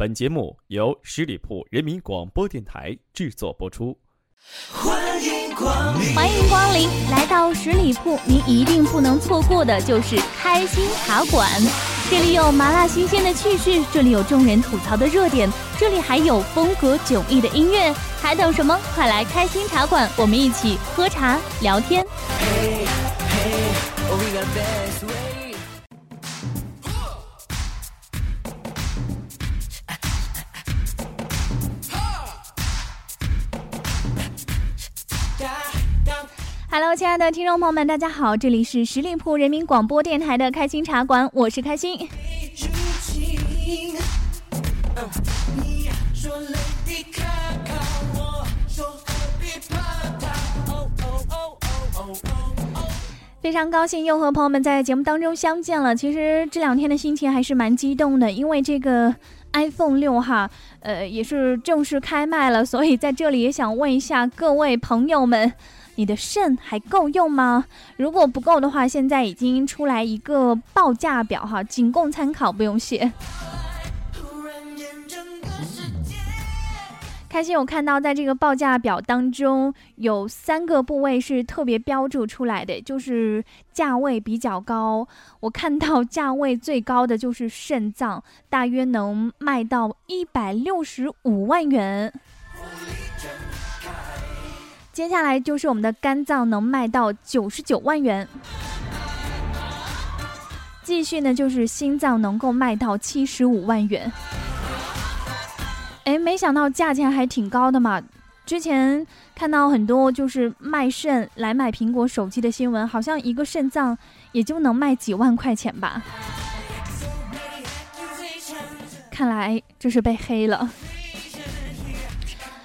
本节目由十里铺人民广播电台制作播出。欢迎光临，欢迎光临，来到十里铺，您一定不能错过的就是开心茶馆。这里有麻辣新鲜的趣事，这里有众人吐槽的热点，这里还有风格迥异的音乐，还等什么？快来开心茶馆，我们一起喝茶聊天。Hello，亲爱的听众朋友们，大家好，这里是十里铺人民广播电台的开心茶馆，我是开心。非常高兴又和朋友们在节目当中相见了。其实这两天的心情还是蛮激动的，因为这个 iPhone 六哈，呃，也是正式开卖了，所以在这里也想问一下各位朋友们。你的肾还够用吗？如果不够的话，现在已经出来一个报价表哈，仅供参考，不用谢。开心，我看到在这个报价表当中有三个部位是特别标注出来的，就是价位比较高。我看到价位最高的就是肾脏，大约能卖到一百六十五万元。接下来就是我们的肝脏能卖到九十九万元，继续呢就是心脏能够卖到七十五万元。哎，没想到价钱还挺高的嘛！之前看到很多就是卖肾来买苹果手机的新闻，好像一个肾脏也就能卖几万块钱吧。看来这是被黑了。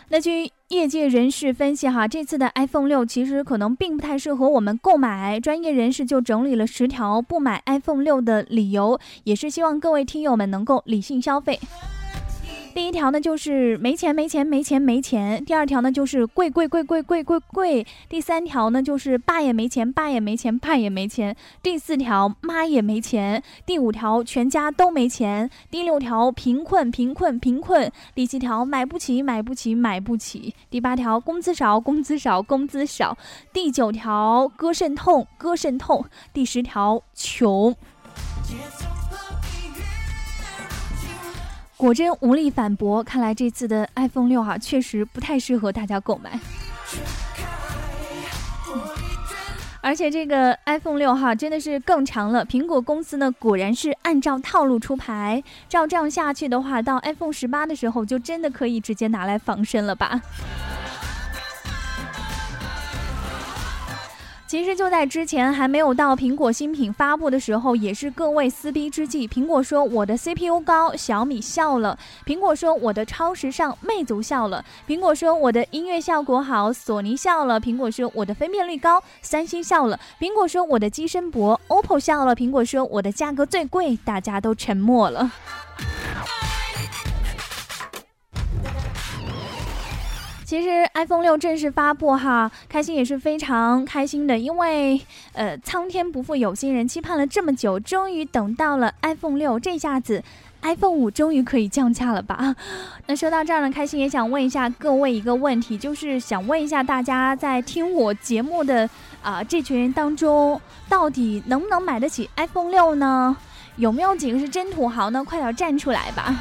那据业界人士分析，哈，这次的 iPhone 六其实可能并不太适合我们购买。专业人士就整理了十条不买 iPhone 六的理由，也是希望各位听友们能够理性消费。第一条呢就是没钱没钱没钱没钱，第二条呢就是贵贵贵贵贵贵贵，第三条呢就是爸也没钱爸也没钱爸也没钱，第四条妈也没钱，第五条全家都没钱，第六条贫困贫困贫困，第七条买不起买不起买不起，第八条工资少工资少工资少，第九条割肾痛割肾痛，第十条穷。果真无力反驳，看来这次的 iPhone 六哈确实不太适合大家购买。而且这个 iPhone 六哈真的是更长了，苹果公司呢果然是按照套路出牌，照这样下去的话，到 iPhone 十八的时候就真的可以直接拿来防身了吧。其实就在之前还没有到苹果新品发布的时候，也是各位撕逼之际。苹果说我的 CPU 高，小米笑了；苹果说我的超时尚，魅族笑了；苹果说我的音乐效果好，索尼笑了；苹果说我的分辨率高，三星笑了；苹果说我的机身薄，OPPO 笑了；苹果说我的价格最贵，大家都沉默了。其实 iPhone 六正式发布哈，开心也是非常开心的，因为呃，苍天不负有心人，期盼了这么久，终于等到了 iPhone 六，这下子 iPhone 五终于可以降价了吧？那说到这儿呢，开心也想问一下各位一个问题，就是想问一下大家在听我节目的啊这群人当中，到底能不能买得起 iPhone 六呢？有没有几个是真土豪呢？快点站出来吧！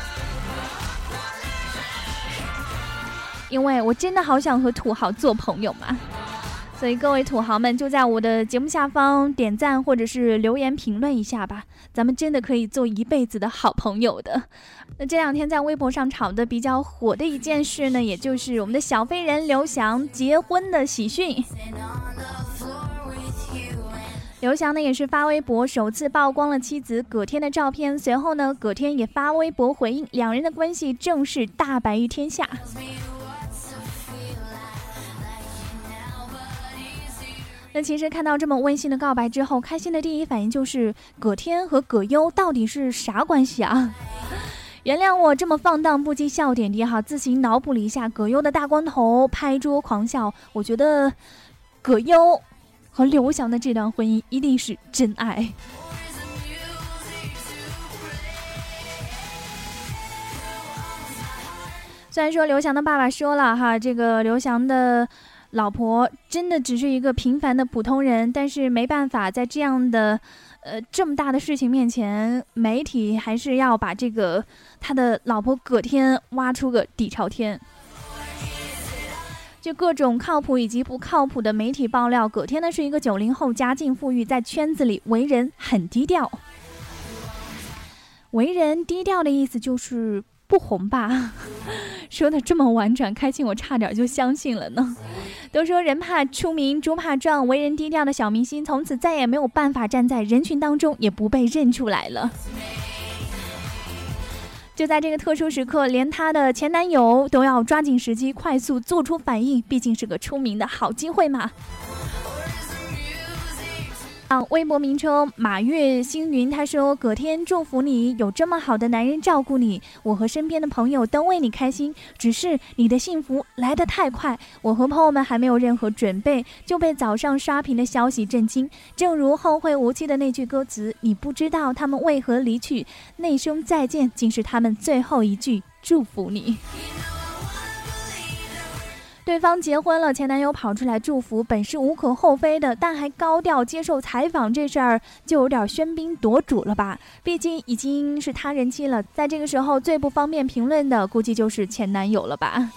因为我真的好想和土豪做朋友嘛，所以各位土豪们就在我的节目下方点赞或者是留言评论一下吧，咱们真的可以做一辈子的好朋友的。那这两天在微博上炒的比较火的一件事呢，也就是我们的小飞人刘翔结婚的喜讯。刘翔呢也是发微博首次曝光了妻子葛天的照片，随后呢葛天也发微博回应，两人的关系正式大白于天下。那其实看到这么温馨的告白之后，开心的第一反应就是葛天和葛优到底是啥关系啊？原谅我这么放荡不羁笑点低哈，自行脑补了一下葛优的大光头，拍桌狂笑。我觉得葛优和刘翔的这段婚姻一定是真爱。虽然说刘翔的爸爸说了哈，这个刘翔的老婆真的只是一个平凡的普通人，但是没办法，在这样的呃这么大的事情面前，媒体还是要把这个他的老婆葛天挖出个底朝天。就各种靠谱以及不靠谱的媒体爆料，葛天呢是一个九零后，家境富裕，在圈子里为人很低调。为人低调的意思就是不红吧？说的这么婉转，开心我差点就相信了呢。都说人怕出名，猪怕壮，为人低调的小明星，从此再也没有办法站在人群当中，也不被认出来了。就在这个特殊时刻，连她的前男友都要抓紧时机，快速做出反应，毕竟是个出名的好机会嘛。微博名称马月星云，他说：“葛天祝福你有这么好的男人照顾你，我和身边的朋友都为你开心。只是你的幸福来得太快，我和朋友们还没有任何准备，就被早上刷屏的消息震惊。正如后会无期的那句歌词，你不知道他们为何离去，那声再见竟是他们最后一句祝福你。”对方结婚了，前男友跑出来祝福，本是无可厚非的，但还高调接受采访这事儿就有点喧宾夺主了吧？毕竟已经是他人妻了，在这个时候最不方便评论的，估计就是前男友了吧？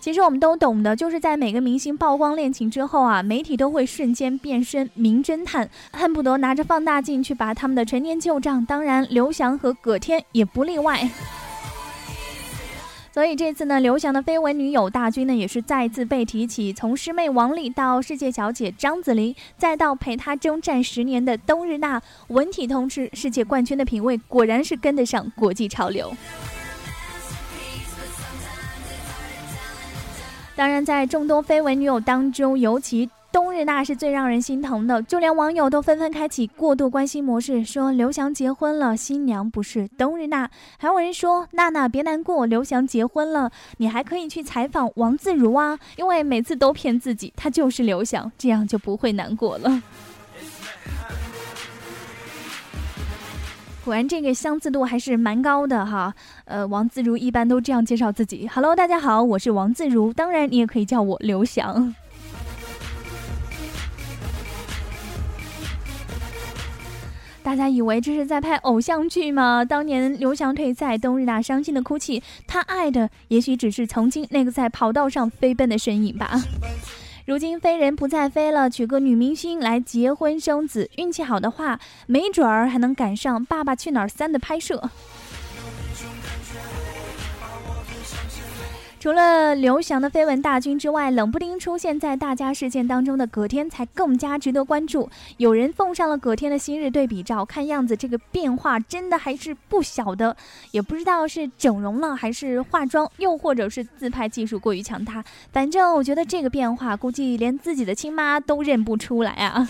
其实我们都懂的，就是在每个明星曝光恋情之后啊，媒体都会瞬间变身名侦探，恨不得拿着放大镜去把他们的陈年旧账。当然，刘翔和葛天也不例外。所以这次呢，刘翔的绯闻女友大军呢，也是再次被提起。从师妹王丽到世界小姐张子琳，再到陪她征战十年的冬日娜，文体通吃，世界冠军的品味果然是跟得上国际潮流。当然，在众多绯闻女友当中，尤其。冬日娜是最让人心疼的，就连网友都纷纷开启过度关心模式，说刘翔结婚了，新娘不是冬日娜。还有人说娜娜别难过，刘翔结婚了，你还可以去采访王自如啊，因为每次都骗自己他就是刘翔，这样就不会难过了。果然这个相似度还是蛮高的哈。呃，王自如一般都这样介绍自己：Hello，大家好，我是王自如，当然你也可以叫我刘翔。大家以为这是在拍偶像剧吗？当年刘翔退赛，冬日娜伤心的哭泣，他爱的也许只是曾经那个在跑道上飞奔的身影吧。如今飞人不再飞了，娶个女明星来结婚生子，运气好的话，没准儿还能赶上《爸爸去哪儿三》的拍摄。除了刘翔的绯闻大军之外，冷不丁出现在大家视线当中的葛天才更加值得关注。有人奉上了葛天的昔日对比照，看样子这个变化真的还是不小的。也不知道是整容了，还是化妆，又或者是自拍技术过于强大。反正我觉得这个变化，估计连自己的亲妈都认不出来啊。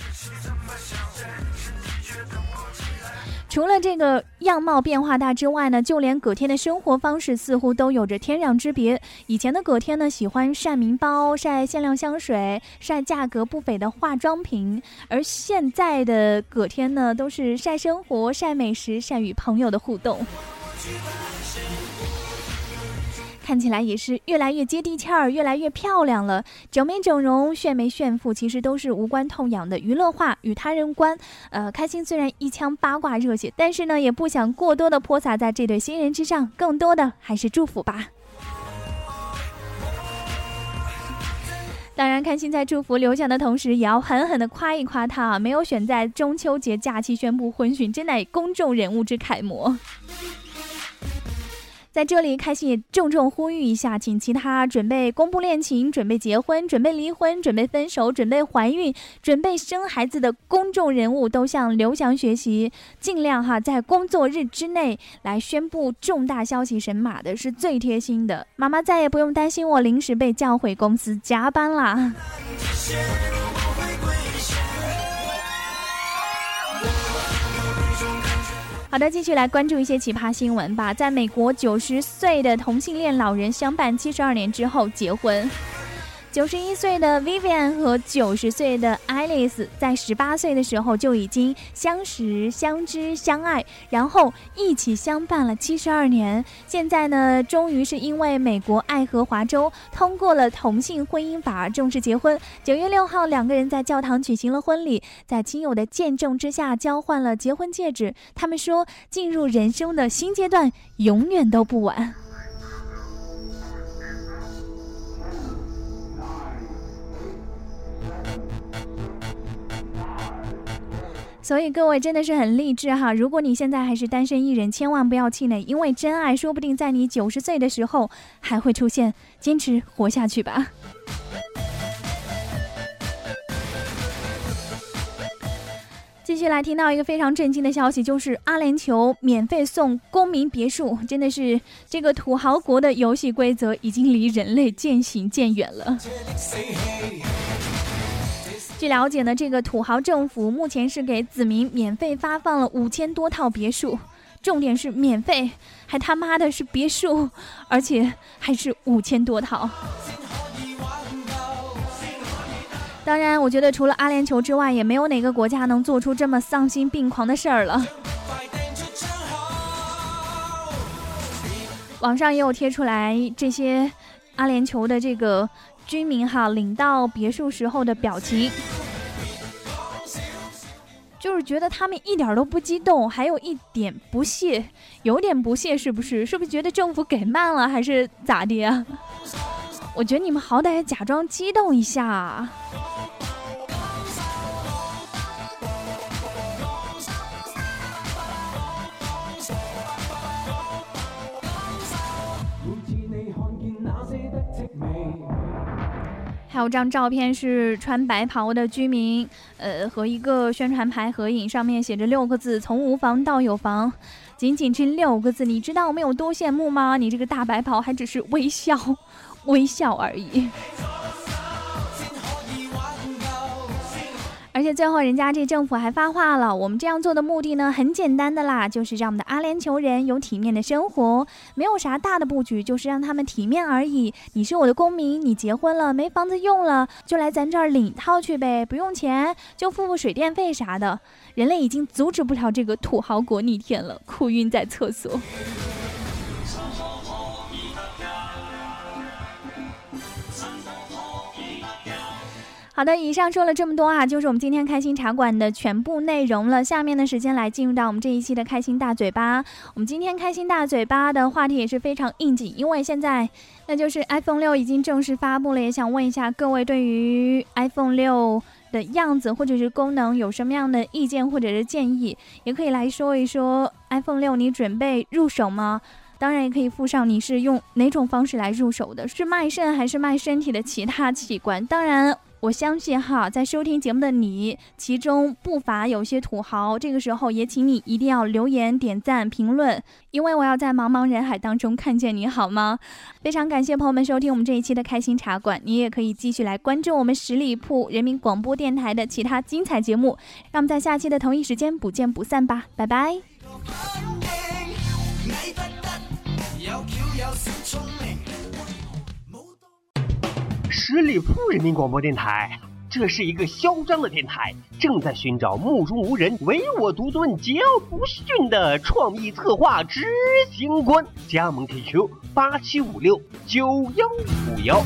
除了这个样貌变化大之外呢，就连葛天的生活方式似乎都有着天壤之别。以前的葛天呢，喜欢晒名包、晒限量香水、晒价格不菲的化妆品，而现在的葛天呢，都是晒生活、晒美食、晒与朋友的互动。看起来也是越来越接地气儿，越来越漂亮了。整没整容、炫没炫富，其实都是无关痛痒的娱乐化与他人无关。呃，开心虽然一腔八卦热血，但是呢，也不想过多的泼洒在这对新人之上，更多的还是祝福吧。当然，开心在祝福刘翔的同时，也要狠狠的夸一夸他啊！没有选在中秋节假期宣布婚讯，真乃公众人物之楷模。在这里，开心也重重呼吁一下，请其他准备公布恋情、准备结婚、准备离婚、准备分手、准备怀孕、准备生孩子的公众人物，都向刘翔学习，尽量哈在工作日之内来宣布重大消息，神马的是最贴心的。妈妈再也不用担心我临时被叫回公司加班啦。好的，继续来关注一些奇葩新闻吧。在美国，九十岁的同性恋老人相伴七十二年之后结婚。九十一岁的 Vivian 和九十岁的 Alice 在十八岁的时候就已经相识、相知、相爱，然后一起相伴了七十二年。现在呢，终于是因为美国爱荷华州通过了同性婚姻法而正式结婚。九月六号，两个人在教堂举行了婚礼，在亲友的见证之下交换了结婚戒指。他们说，进入人生的新阶段永远都不晚。所以各位真的是很励志哈！如果你现在还是单身一人，千万不要气馁，因为真爱说不定在你九十岁的时候还会出现。坚持活下去吧！继续来听到一个非常震惊的消息，就是阿联酋免费送公民别墅，真的是这个土豪国的游戏规则已经离人类渐行渐远了。据了解呢，这个土豪政府目前是给子民免费发放了五千多套别墅，重点是免费，还他妈的是别墅，而且还是五千多套。当然，我觉得除了阿联酋之外，也没有哪个国家能做出这么丧心病狂的事儿了。网上也有贴出来这些阿联酋的这个。居民哈领到别墅时候的表情，就是觉得他们一点都不激动，还有一点不屑，有点不屑是不是？是不是觉得政府给慢了，还是咋的呀？我觉得你们好歹假装激动一下。还有张照片是穿白袍的居民，呃，和一个宣传牌合影，上面写着六个字：从无房到有房。仅仅这六个字，你知道我们有多羡慕吗？你这个大白袍还只是微笑，微笑而已。而且最后，人家这政府还发话了，我们这样做的目的呢，很简单的啦，就是让我们的阿联酋人有体面的生活，没有啥大的布局，就是让他们体面而已。你是我的公民，你结婚了没房子用了，就来咱这儿领套去呗，不用钱，就付付水电费啥的。人类已经阻止不了这个土豪国逆天了，哭晕在厕所。好的，以上说了这么多啊，就是我们今天开心茶馆的全部内容了。下面的时间来进入到我们这一期的开心大嘴巴。我们今天开心大嘴巴的话题也是非常应景，因为现在那就是 iPhone 六已经正式发布了，也想问一下各位对于 iPhone 六的样子或者是功能有什么样的意见或者是建议，也可以来说一说 iPhone 六你准备入手吗？当然也可以附上你是用哪种方式来入手的，是卖肾还是卖身体的其他器官？当然。我相信哈，在收听节目的你，其中不乏有些土豪。这个时候也请你一定要留言、点赞、评论，因为我要在茫茫人海当中看见你，好吗？非常感谢朋友们收听我们这一期的开心茶馆，你也可以继续来关注我们十里铺人民广播电台的其他精彩节目。让我们在下期的同一时间不见不散吧，拜拜。十里铺人民广播电台，这是一个嚣张的电台，正在寻找目中无人、唯我独尊、桀骜不驯的创意策划执行官。加盟 QQ 八七五六九幺五幺。